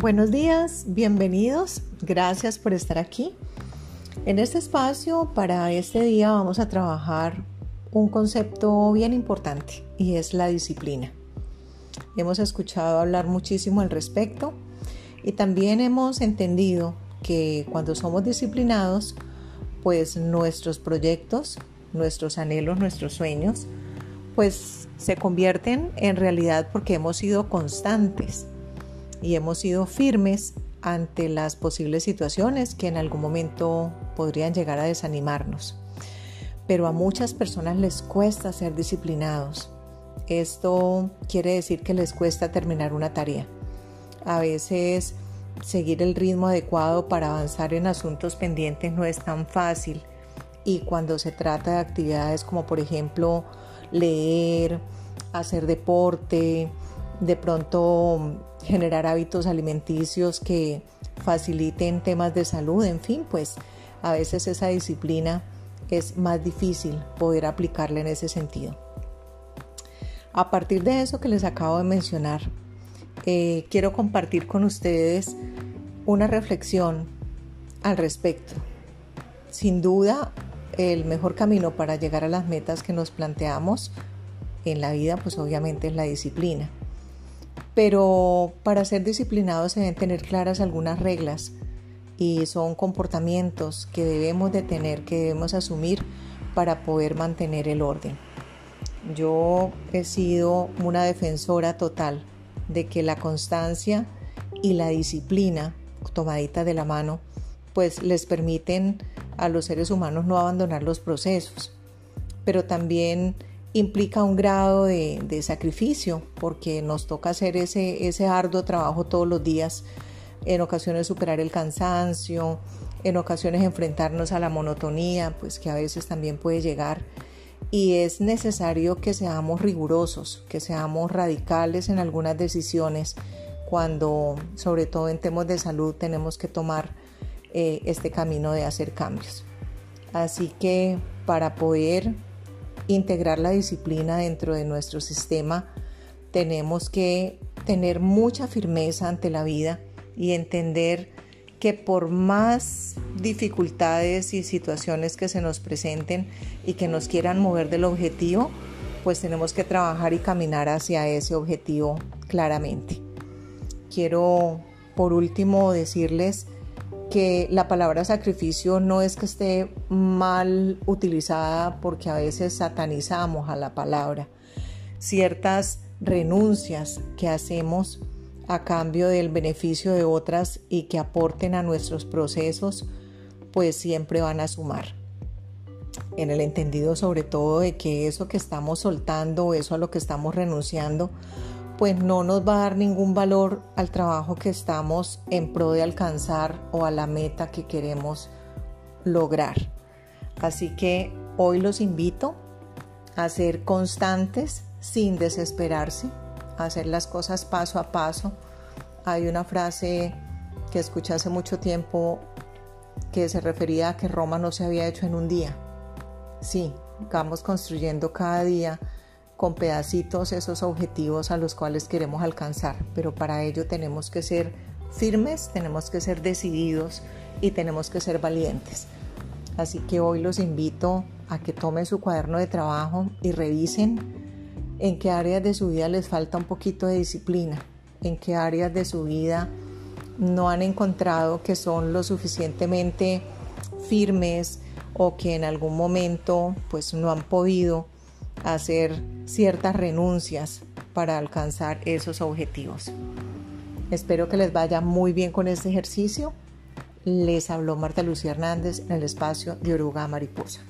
Buenos días, bienvenidos, gracias por estar aquí. En este espacio para este día vamos a trabajar un concepto bien importante y es la disciplina. Hemos escuchado hablar muchísimo al respecto y también hemos entendido que cuando somos disciplinados, pues nuestros proyectos, nuestros anhelos, nuestros sueños, pues se convierten en realidad porque hemos sido constantes y hemos sido firmes ante las posibles situaciones que en algún momento podrían llegar a desanimarnos. Pero a muchas personas les cuesta ser disciplinados. Esto quiere decir que les cuesta terminar una tarea. A veces seguir el ritmo adecuado para avanzar en asuntos pendientes no es tan fácil. Y cuando se trata de actividades como por ejemplo leer, hacer deporte, de pronto generar hábitos alimenticios que faciliten temas de salud, en fin, pues a veces esa disciplina es más difícil poder aplicarla en ese sentido. A partir de eso que les acabo de mencionar, eh, quiero compartir con ustedes una reflexión al respecto. Sin duda, el mejor camino para llegar a las metas que nos planteamos en la vida, pues obviamente es la disciplina. Pero para ser disciplinados se deben tener claras algunas reglas y son comportamientos que debemos de tener, que debemos asumir para poder mantener el orden. Yo he sido una defensora total de que la constancia y la disciplina tomadita de la mano pues les permiten a los seres humanos no abandonar los procesos, pero también implica un grado de, sacrificio porque nos toca hacer ese, ese arduo trabajo todos los días, en ocasiones superar el cansancio, en ocasiones enfrentarnos a la monotonía, pues que a veces también puede llegar. Y es necesario que seamos rigurosos, que seamos radicales en algunas decisiones cuando, sobre todo en temas de salud, tenemos que tomar eh, este camino de hacer cambios. Así que para poder integrar la disciplina dentro de nuestro sistema, tenemos que tener mucha firmeza ante la vida y entender que por más dificultades y situaciones que se nos presenten y que nos quieran mover del objetivo, pues tenemos que trabajar y caminar hacia ese objetivo claramente. Quiero por último decirles que la palabra sacrificio no es que esté mal utilizada porque a veces satanizamos a la palabra. Ciertas renuncias que hacemos a cambio del beneficio de otras y que aporten a nuestros procesos, pues siempre van a sumar. En el entendido sobre todo de que eso que estamos soltando, eso a lo que estamos renunciando, pues no nos va a dar ningún valor al trabajo que estamos en pro de alcanzar o a la meta que queremos lograr. Así que hoy los invito a ser constantes sin desesperarse, a hacer las cosas paso a paso. Hay una frase que escuché hace mucho tiempo que se refería a que Roma no se había hecho en un día. Sí, vamos construyendo cada día con pedacitos esos objetivos a los cuales queremos alcanzar, pero para ello tenemos que ser firmes, tenemos que ser decididos y tenemos que ser valientes. Así que hoy los invito a que tomen su cuaderno de trabajo y revisen en qué áreas de su vida les falta un poquito de disciplina, en qué áreas de su vida no han encontrado que son lo suficientemente firmes o que en algún momento pues no han podido hacer ciertas renuncias para alcanzar esos objetivos. Espero que les vaya muy bien con este ejercicio. Les habló Marta Lucía Hernández en el espacio de Oruga Mariposa.